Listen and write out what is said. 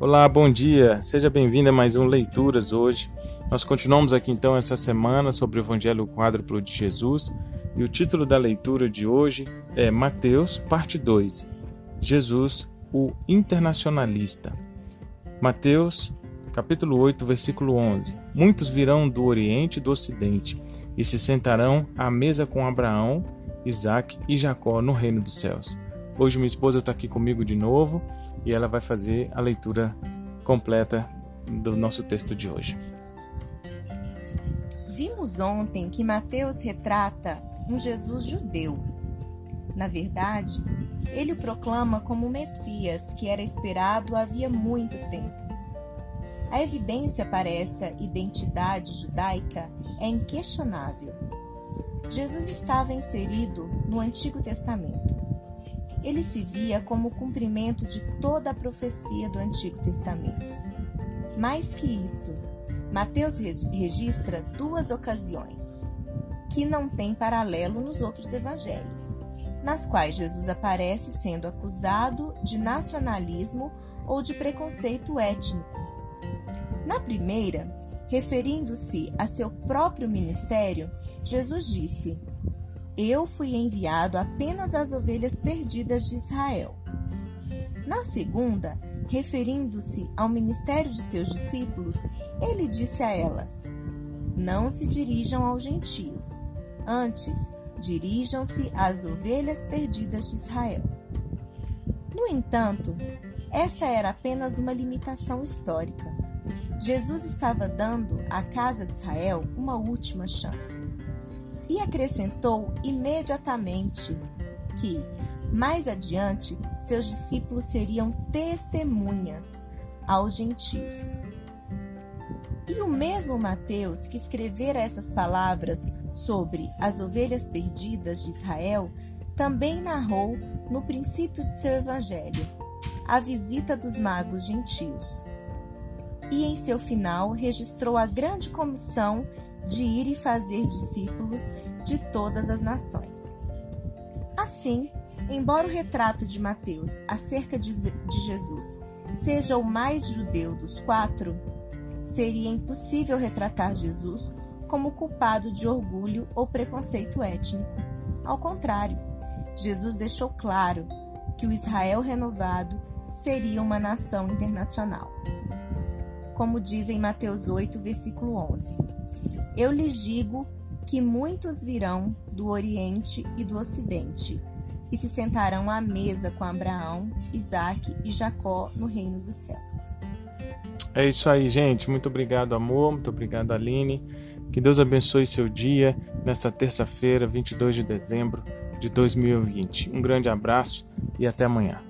Olá, bom dia. Seja bem-vindo a mais um Leituras hoje. Nós continuamos aqui então essa semana sobre o Evangelho Quádruplo de Jesus e o título da leitura de hoje é Mateus, parte 2. Jesus, o internacionalista. Mateus, capítulo 8, versículo 11. Muitos virão do Oriente e do Ocidente e se sentarão à mesa com Abraão, Isaque e Jacó no reino dos céus. Hoje minha esposa está aqui comigo de novo e ela vai fazer a leitura completa do nosso texto de hoje. Vimos ontem que Mateus retrata um Jesus judeu. Na verdade, ele o proclama como o Messias que era esperado havia muito tempo. A evidência para essa identidade judaica é inquestionável. Jesus estava inserido no Antigo Testamento ele se via como o cumprimento de toda a profecia do Antigo Testamento. Mais que isso, Mateus registra duas ocasiões que não têm paralelo nos outros evangelhos, nas quais Jesus aparece sendo acusado de nacionalismo ou de preconceito étnico. Na primeira, referindo-se a seu próprio ministério, Jesus disse: eu fui enviado apenas às ovelhas perdidas de Israel. Na segunda, referindo-se ao ministério de seus discípulos, ele disse a elas: Não se dirijam aos gentios, antes dirijam-se às ovelhas perdidas de Israel. No entanto, essa era apenas uma limitação histórica. Jesus estava dando à casa de Israel uma última chance e acrescentou imediatamente que, mais adiante, seus discípulos seriam testemunhas aos gentios. E o mesmo Mateus, que escrevera essas palavras sobre as ovelhas perdidas de Israel, também narrou, no princípio de seu evangelho, a visita dos magos gentios. E em seu final registrou a grande comissão de ir e fazer discípulos de todas as nações. Assim, embora o retrato de Mateus acerca de Jesus seja o mais judeu dos quatro, seria impossível retratar Jesus como culpado de orgulho ou preconceito étnico. Ao contrário, Jesus deixou claro que o Israel renovado seria uma nação internacional. Como diz em Mateus 8, versículo 11. Eu lhes digo que muitos virão do Oriente e do Ocidente e se sentarão à mesa com Abraão, Isaque e Jacó no reino dos céus. É isso aí, gente. Muito obrigado, amor. Muito obrigado, Aline. Que Deus abençoe seu dia nessa terça-feira, 22 de dezembro de 2020. Um grande abraço e até amanhã.